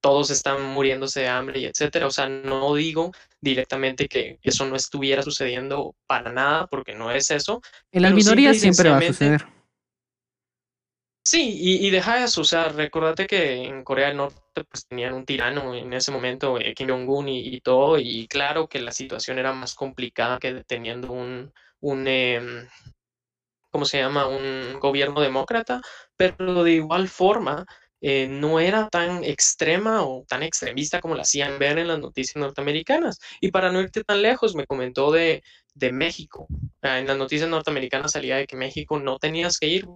Speaker 2: todos están muriéndose de hambre y etcétera. O sea, no digo directamente que eso no estuviera sucediendo para nada, porque no es eso.
Speaker 1: En la minoría siempre va a suceder.
Speaker 2: Sí, y, deja eso, o sea, recordate que en Corea del Norte pues tenían un tirano en ese momento, eh, Kim Jong-un y, todo, y claro que la situación era más complicada que teniendo un, un em, ¿cómo se llama? Un gobierno demócrata, pero de igual forma eh, no era tan extrema o tan extremista como la hacían ver en las noticias norteamericanas. Y para no irte tan lejos, me comentó de, de México. En las noticias norteamericanas salía de que México no tenías que ir,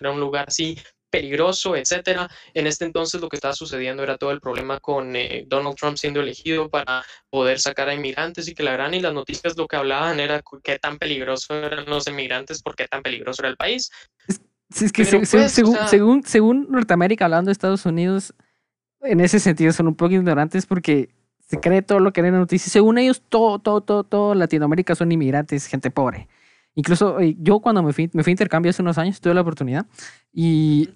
Speaker 2: era un lugar así peligroso, etcétera. En este entonces lo que estaba sucediendo era todo el problema con eh, Donald Trump siendo elegido para poder sacar a inmigrantes y que la gran y las noticias lo que hablaban era qué tan peligroso eran los inmigrantes, por qué tan peligroso era el país.
Speaker 1: es que pues, según, según, Norteamérica, hablando de Estados Unidos, en ese sentido son un poco ignorantes porque se cree todo lo que leen en noticias. Según ellos, todo, todo, todo, todo Latinoamérica son inmigrantes, gente pobre. Incluso eh, yo cuando me fui, me fui a intercambio hace unos años, tuve la oportunidad y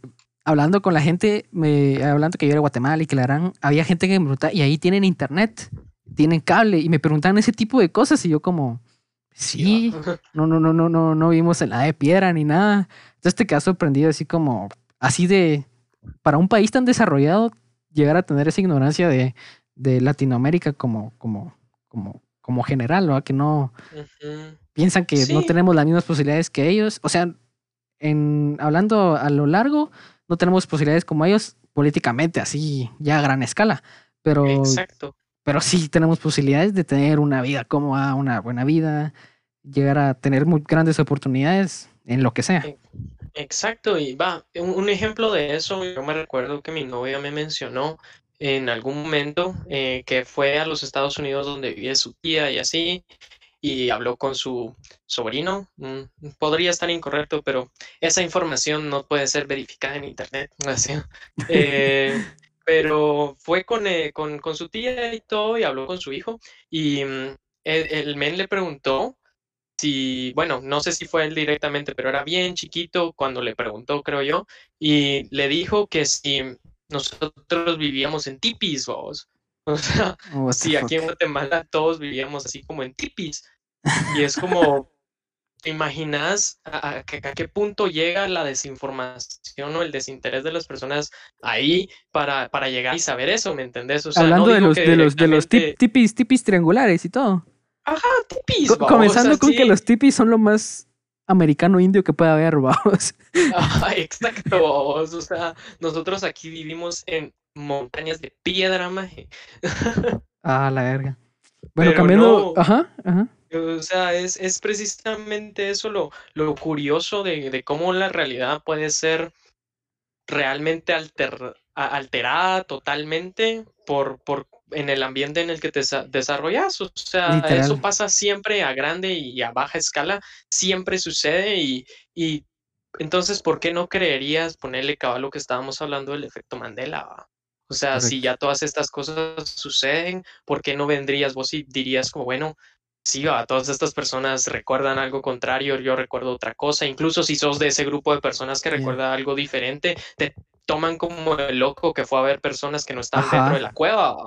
Speaker 1: hablando con la gente, me, hablando que yo era de Guatemala y que la gran, había gente que me preguntaba, y ahí tienen internet, tienen cable, y me preguntaban ese tipo de cosas y yo como, sí, no, no, no, no, no, no vimos en la de piedra ni nada. Entonces te quedas sorprendido así como, así de, para un país tan desarrollado, llegar a tener esa ignorancia de, de Latinoamérica como, como, como, como general, ¿no? Que no piensan que no tenemos las mismas posibilidades que ellos. O sea, en, hablando a lo largo, no tenemos posibilidades como ellos políticamente, así ya a gran escala. Pero,
Speaker 2: Exacto.
Speaker 1: pero sí tenemos posibilidades de tener una vida cómoda, una buena vida, llegar a tener muy grandes oportunidades en lo que sea. E,
Speaker 2: exacto, y va, un, ejemplo de eso, yo me recuerdo que mi novia me mencionó en algún momento eh, que fue a los Estados Unidos donde vive su tía y así, y habló con su sobrino. Mm, podría estar incorrecto, pero esa información no puede ser verificada en Internet. Eh, pero fue eh, con, con, su tía y todo y habló con su hijo y mm, el, men le preguntó si, bueno, no sé si fue él directamente, pero era bien chiquito cuando le preguntó, creo yo, y le dijo que si nosotros vivíamos en tipis, vos. O sea, si aquí en Guatemala todos vivíamos así como en tipis. Y es como, ¿te imaginas a, qué punto llega la desinformación o el desinterés de las personas ahí para, para llegar y saber eso? ¿Me entendés?
Speaker 1: Hablando de, los, de los, de los tipis, tipis triangulares y todo.
Speaker 2: Ajá, tipis.
Speaker 1: comenzando con que los tipis son lo más americano indio que pueda haber, vamos.
Speaker 2: exacto, o sea, nosotros aquí vivimos en montañas de piedra, maje.
Speaker 1: ah, la verga. Bueno, cambiando. ajá, ajá.
Speaker 2: O sea, es, es precisamente eso lo, lo curioso de, de, cómo la realidad puede ser realmente alter, alterada totalmente por, por en el ambiente en el que te desarrollas. O sea, eso pasa siempre a grande y a baja escala, siempre sucede y, y entonces, ¿por qué no creerías ponerle cabal lo que estábamos hablando del efecto Mandela? O sea, si ya todas estas cosas suceden, ¿por qué no vendrías vos y dirías como, bueno, sí, a todas estas personas recuerdan algo contrario, yo recuerdo otra cosa, incluso si sos de ese grupo de personas que recuerda algo diferente, te toman como el loco que fue a ver personas que no estaban dentro de la cueva.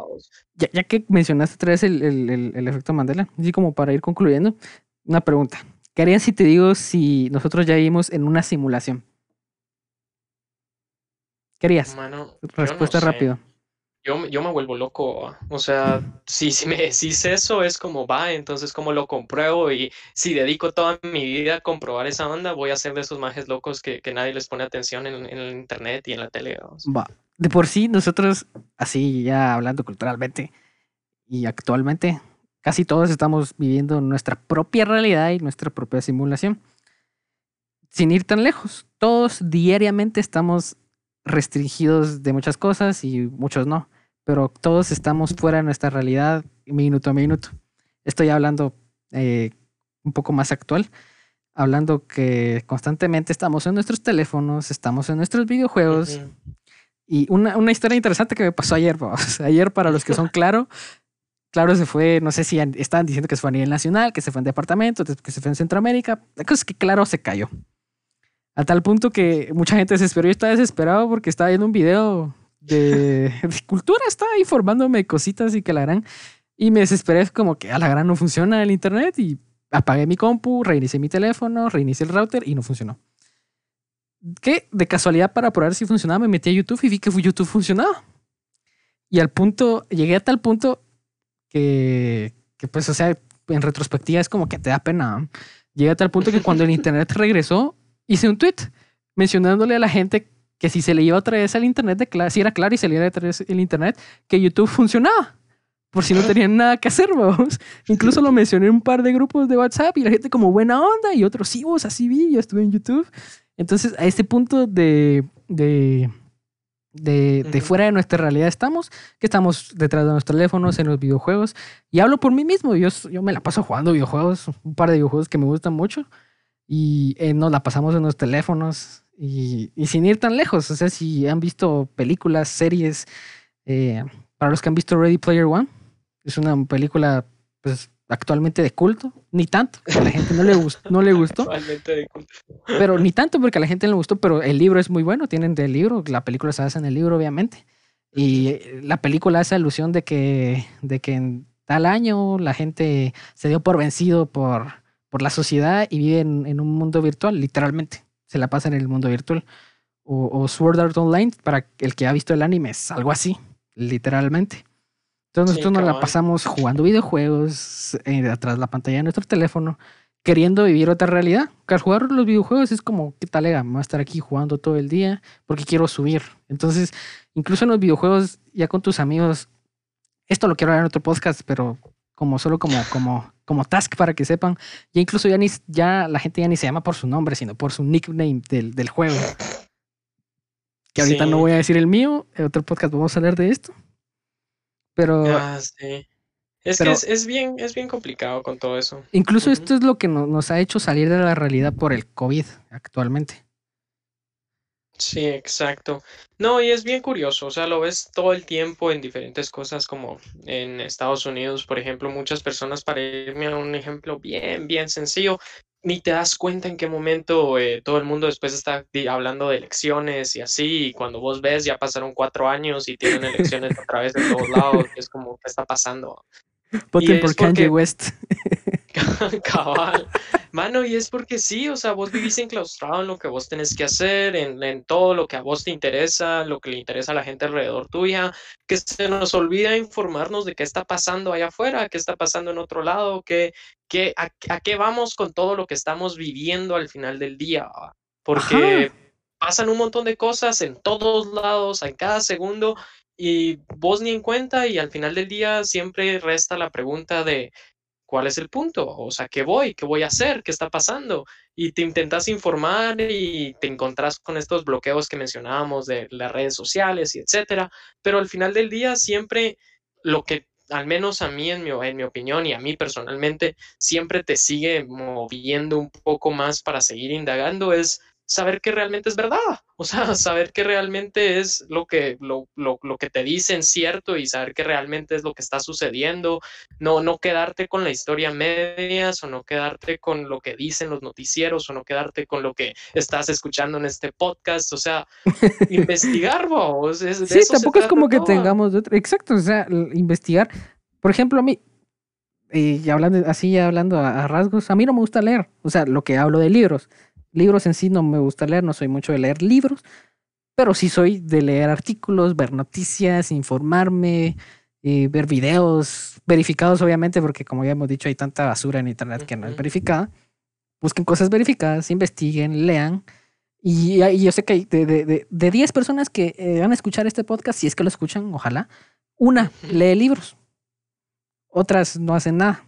Speaker 1: Ya, ya que mencionaste otra vez el, el, el, efecto Mandela, así como para ir concluyendo, una pregunta. ¿Qué harían si te digo si nosotros ya vivimos en una simulación? ¿Qué harías? Respuesta rápido
Speaker 2: yo, yo me vuelvo loco. O sea, si, si me decís eso, es como va, entonces cómo lo compruebo y si dedico toda mi vida a comprobar esa onda, voy a ser de esos majes locos que, que nadie les pone atención en, en, el internet y en la tele.
Speaker 1: Va. De por sí, nosotros, así ya hablando culturalmente y actualmente, casi todos estamos viviendo nuestra propia realidad y nuestra propia simulación. sin ir tan lejos, todos diariamente estamos restringidos de muchas cosas y muchos no, pero todos estamos fuera de nuestra realidad minuto a minuto. Estoy hablando eh, un poco más actual, hablando que constantemente estamos en nuestros teléfonos, estamos en nuestros videojuegos. Y una, una, historia interesante que me pasó ayer, ayer para los que son claro, claro se fue, no sé si estaban diciendo que se fue a nivel nacional, que se fue en departamento, que se fue en Centroamérica. La cosa es que claro se cayó. A tal punto que mucha gente se desesperó. Yo estaba desesperado porque estaba viendo un video de, cultura, estaba informándome cositas y que la gran. Y me desesperé como que a la gran no funciona el internet y apagué mi compu, reinicié mi teléfono, reinicié el router y no funcionó. Que de casualidad para probar si funcionaba me metí a YouTube y vi que YouTube funcionaba. Y al punto, llegué a tal punto que, que pues, o sea, en retrospectiva es como que te da pena. Llegué a tal punto que cuando el internet regresó, hice un tweet mencionándole a la gente que si se le iba otra vez al internet, de si era claro y se le iba otra vez el internet, que YouTube funcionaba. Por si no tenían nada que hacer, vamos. Incluso lo mencioné en un par de grupos de WhatsApp y la gente como buena onda y otros sí, vos así vi, yo estuve en YouTube. Entonces, a este punto de, de, de, de, fuera de nuestra realidad estamos, que estamos detrás de nuestros teléfonos, en los videojuegos. Y hablo por mí mismo, yo, yo me la paso jugando videojuegos, un par de videojuegos que me gustan mucho y eh, nos la pasamos en los teléfonos y, y, sin ir tan lejos. O sea, si han visto películas, series, eh, para los que han visto Ready Player One, es una película pues actualmente de culto, ni tanto, a la gente no le, gustó, no le gustó. Pero ni tanto porque a la gente no le gustó, pero el libro es muy bueno, tienen del libro, la película se basa en el libro obviamente. Y la película hace alusión de que, de que en tal año la gente se dio por vencido por por la sociedad y vive en, un mundo virtual, literalmente. Se la pasa en el mundo virtual. O, Sword Art Online, para el que ha visto el anime, es algo así, literalmente. Entonces nosotros nos la pasamos jugando videojuegos eh, atrás de la pantalla de nuestro teléfono, queriendo vivir otra realidad. Que al jugar los videojuegos es como, ¿qué tal, Voy a estar aquí jugando todo el día porque quiero subir. Entonces, incluso en los videojuegos, ya con tus amigos, esto lo quiero hablar en otro podcast, pero como solo como, como, como task para que sepan. Ya incluso ya, ni, ya la gente ya ni se llama por su nombre, sino por su nickname del, del juego. Que ahorita no voy a decir el mío, en otro podcast vamos a hablar de esto. Pero.
Speaker 2: Ah, sí. Es que es, bien, es bien complicado con todo eso.
Speaker 1: Incluso esto es lo que nos ha hecho salir de la realidad por el COVID actualmente.
Speaker 2: Sí, exacto. No, y es bien curioso, o sea, lo ves todo el tiempo en diferentes cosas como en Estados Unidos, por ejemplo, muchas personas, para irme a un ejemplo bien, bien sencillo, ni te das cuenta en qué momento eh, todo el mundo después está hablando de elecciones y así, y cuando vos ves ya pasaron cuatro años y tienen elecciones otra vez de todos lados, es como, ¿qué está pasando?
Speaker 1: Voten por Kanye West.
Speaker 2: Cabal. Mano, y es porque sí, o sea, vos vivís enclaustrado en lo que vos tenés que hacer, en, en, todo lo que a vos te interesa, lo que le interesa a la gente alrededor tuya, que se nos olvida informarnos de qué está pasando allá afuera, qué está pasando en otro lado, qué, qué, a, qué vamos con todo lo que estamos viviendo al final del día. Porque pasan un montón de cosas en todos lados, en cada segundo, y vos ni en cuenta, y al final del día siempre resta la pregunta de ¿cuál es el punto? O sea, ¿qué voy? ¿Qué voy a hacer? ¿Qué está pasando? Y te intentas informar y te encontrás con estos bloqueos que mencionábamos de las redes sociales y etcétera. Pero al final del día, siempre lo que, al menos a mí, en mi, en mi opinión y a mí personalmente, siempre te sigue moviendo un poco más para seguir indagando es saber que realmente es verdad, o sea, saber que realmente es lo que, lo, lo, lo, que te dicen cierto y saber que realmente es lo que está sucediendo, no, no quedarte con la historia medias o no quedarte con lo que dicen los noticieros o no quedarte con lo que estás escuchando en este podcast, o sea, investigar vos.
Speaker 1: sí, tampoco es como que tengamos, exacto, o sea, investigar, por ejemplo, a mí, y hablando así, hablando a rasgos, a mí no me gusta leer, o sea, lo que hablo de libros Libros en sí no me gusta leer, no soy mucho de leer libros, pero sí soy de leer artículos, ver noticias, informarme, eh, ver videos verificados, obviamente, porque como ya hemos dicho, hay tanta basura en Internet que no es verificada. Busquen cosas verificadas, investiguen, lean. Y, yo sé que hay de, de, 10 personas que eh, van a escuchar este podcast, si es que lo escuchan, ojalá, una lee libros, otras no hacen nada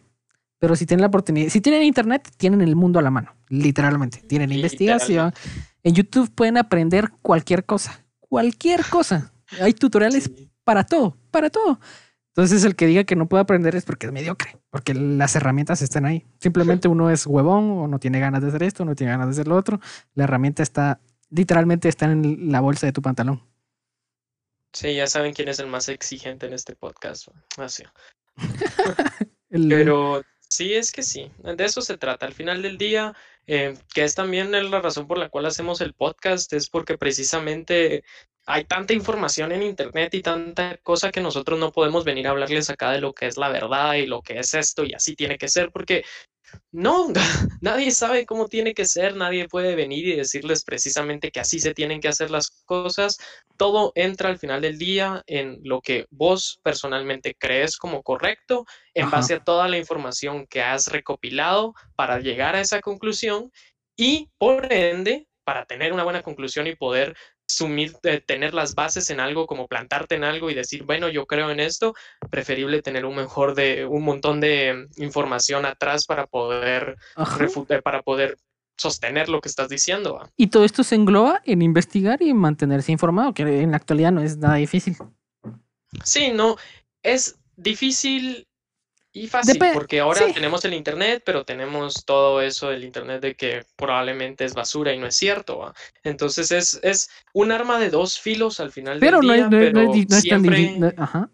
Speaker 1: Pero si tienen la oportunidad, si tienen internet, tienen el mundo a la mano, literalmente. Tienen investigación. En YouTube pueden aprender cualquier cosa, cualquier cosa. Hay tutoriales para todo, para todo. Entonces el que diga que no puede aprender es porque es mediocre, porque las herramientas están ahí. Simplemente uno es huevón o no tiene ganas de hacer esto, no tiene ganas de hacer lo otro. La herramienta está, literalmente está en la bolsa de tu pantalón.
Speaker 2: Sí, ya saben quién es el más exigente en este podcast. Así. Pero sí, es que sí, de eso se trata. Al final del día, eh, que es también la razón por la cual hacemos el podcast, es porque precisamente hay tanta información en internet y tanta cosa que nosotros no podemos venir a hablarles acá de lo que es la verdad y lo que es esto y así tiene que ser, porque no, nadie sabe cómo tiene que ser, nadie puede venir y decirles precisamente que así se tienen que hacer las cosas. Todo entra al final del día en lo que vos personalmente crees como correcto, en base a toda la información que has recopilado para llegar a esa conclusión y por ende, para tener una buena conclusión y poder sumir, eh, tener las bases en algo, como plantarte en algo y decir, bueno, yo creo en esto, preferible tener un mejor de un montón de información atrás para poder refutar, para poder sostener lo que estás diciendo.
Speaker 1: Y todo esto se engloba en investigar y mantenerse informado, que en la actualidad no es nada difícil.
Speaker 2: Sí, no, es difícil y fácil, porque ahora tenemos el Internet, pero tenemos todo eso del Internet de que probablemente es basura y no es cierto. Entonces es, es un arma de dos filos al final del día, pero no, es
Speaker 1: tan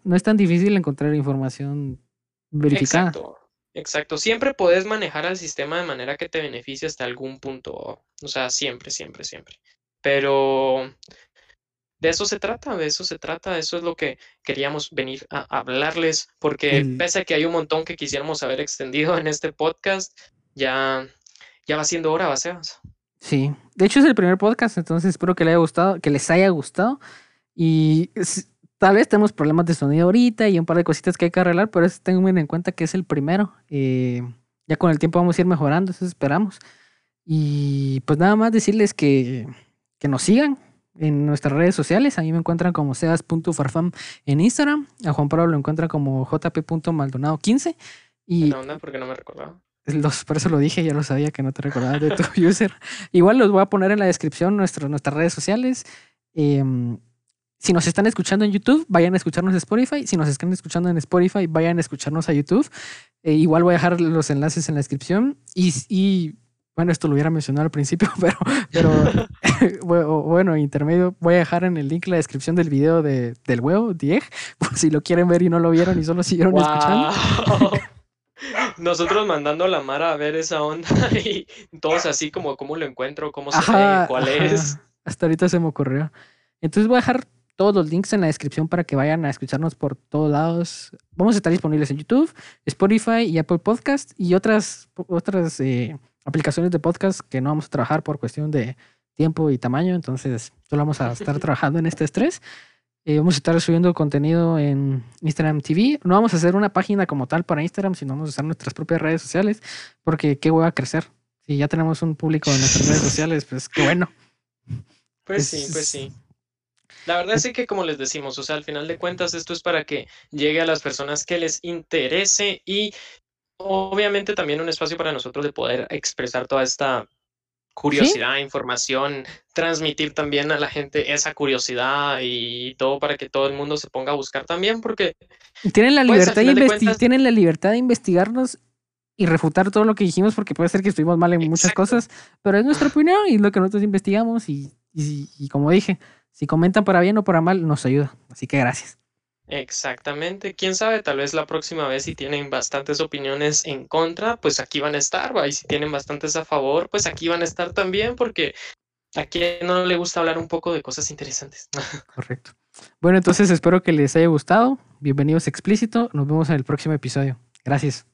Speaker 1: no es tan difícil encontrar información verificada.
Speaker 2: Exacto, exacto. Siempre puedes manejar al sistema de manera que te beneficie hasta algún punto. O sea, siempre, siempre, siempre. Pero de eso se trata, de eso se trata, eso es lo que queríamos venir a hablarles, porque pese a que hay un montón que quisiéramos haber extendido en este podcast, ya, ya va siendo hora, Baseas.
Speaker 1: Sí, de hecho es el primer podcast, entonces espero que les haya gustado, que les haya gustado. Y tal vez tenemos problemas de sonido ahorita y un par de cositas que hay que arreglar, pero eso tengan en cuenta que es el primero. Eh, ya con el tiempo vamos a ir mejorando, eso esperamos. Y pues nada más decirles que, que nos sigan, en nuestras redes sociales. A mí me encuentran como seas.farfam en Instagram. A Juan Pablo lo encuentran como jp.maldonado15.
Speaker 2: Y no, porque no me recordaba.
Speaker 1: Los, por eso lo dije, ya lo sabía que no te recordaba de tu user. Igual los voy a poner en la descripción nuestro, nuestras redes sociales. Em, si nos están escuchando en YouTube, vayan a escucharnos en Spotify. Si nos están escuchando en Spotify, vayan a escucharnos a YouTube. Eh, igual voy a dejar los enlaces en la descripción. Y, y bueno, esto lo hubiera mencionado al principio, pero, pero bueno, intermedio, voy a dejar en el link la descripción del video de, del huevo, Dieg, por si lo quieren ver y no lo vieron y solo siguieron escuchando.
Speaker 2: Nosotros mandando a la Mara a ver esa onda y todos así como cómo lo encuentro, cómo se ve, cuál es.
Speaker 1: Hasta ahorita se me ocurrió. Entonces voy a dejar todos los links en la descripción para que vayan a escucharnos por todos lados. Vamos a estar disponibles en YouTube, Spotify y Apple Podcast y otras, otras eh, aplicaciones de podcast que no vamos a trabajar por cuestión de tiempo y tamaño, entonces solo vamos a estar trabajando en este estrés. Eh, vamos a estar subiendo contenido en Instagram TV. No vamos a hacer una página como tal para Instagram, sino vamos a usar nuestras propias redes sociales, porque qué voy a crecer. Si ya tenemos un público en nuestras redes sociales, pues qué bueno.
Speaker 2: Pues sí, pues sí. La verdad es que, como les decimos, o sea, al final de cuentas, esto es para que llegue a las personas que les interese y obviamente también un espacio para nosotros de poder expresar toda esta curiosidad, información, transmitir también a la gente esa curiosidad y todo para que todo el mundo se ponga a buscar también, porque
Speaker 1: tienen la pues, libertad, de, tienen la libertad de investigarnos y refutar todo lo que dijimos, porque puede ser que estuvimos mal en muchas cosas, pero es nuestra opinión y lo que nosotros investigamos y, y como dije, si comentan para bien o para mal, nos ayuda. Así que gracias.
Speaker 2: Exactamente. Quién sabe, tal vez la próxima vez si tienen bastantes opiniones en contra, pues aquí van a estar, y si tienen bastantes a favor, pues aquí van a estar también, porque a quien no le gusta hablar un poco de cosas interesantes.
Speaker 1: Correcto. Bueno, entonces espero que les haya gustado. Bienvenidos Explícito. Nos vemos en el próximo episodio. Gracias.